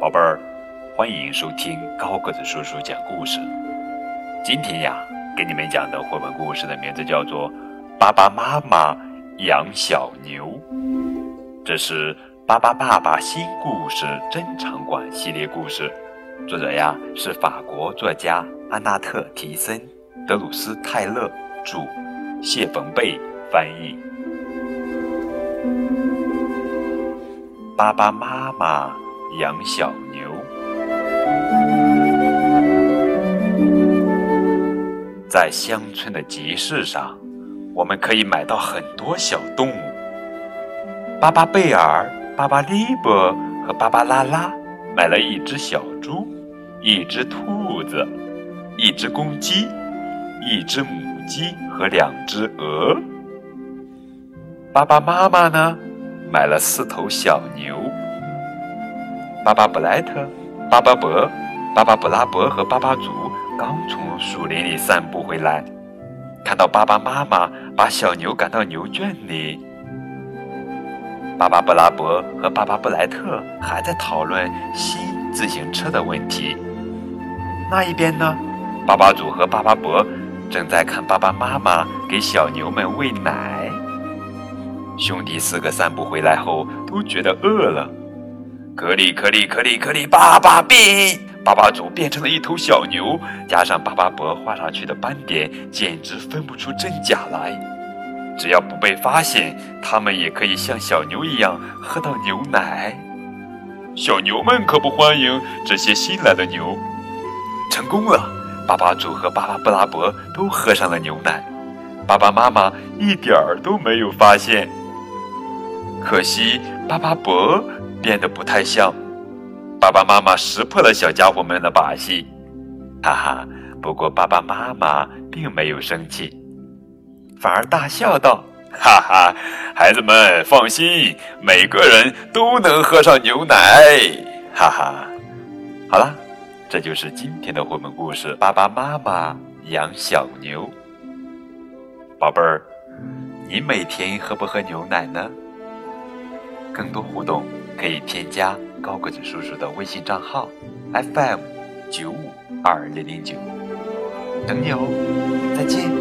宝贝儿，欢迎收听高个子叔叔讲故事。今天呀，给你们讲的绘本故事的名字叫做《巴巴妈妈养小牛》，这是巴巴爸爸新故事珍藏馆系列故事，作者呀是法国作家安娜特·提森，德鲁斯·泰勒著，谢冯贝翻译。巴巴妈妈。养小牛，在乡村的集市上，我们可以买到很多小动物。巴巴贝尔、巴巴利伯和巴巴拉拉买了一只小猪、一只兔子、一只公鸡、一只母鸡和两只鹅。爸爸妈妈呢，买了四头小牛。巴巴布莱特、巴巴伯、巴巴布拉伯和巴巴祖刚从树林里散步回来，看到巴巴妈妈把小牛赶到牛圈里。巴巴布拉伯和巴巴布莱特还在讨论新自行车的问题。那一边呢，巴巴祖和巴巴伯正在看爸爸妈妈给小牛们喂奶。兄弟四个散步回来后都觉得饿了。可里可里可里可里，爸爸变！巴巴祖变成了一头小牛，加上巴巴伯画上去的斑点，简直分不出真假来。只要不被发现，他们也可以像小牛一样喝到牛奶。小牛们可不欢迎这些新来的牛。成功了，巴巴祖和巴巴布拉伯都喝上了牛奶，爸爸妈妈一点儿都没有发现。可惜巴巴伯。变得不太像，爸爸妈妈识破了小家伙们的把戏，哈哈！不过爸爸妈妈并没有生气，反而大笑道：“哈哈，孩子们放心，每个人都能喝上牛奶，哈哈！”好了，这就是今天的绘本故事《爸爸妈妈养小牛》。宝贝儿，你每天喝不喝牛奶呢？更多互动。可以添加高个子叔叔的微信账号，FM 九五二零零九，等你哦，再见。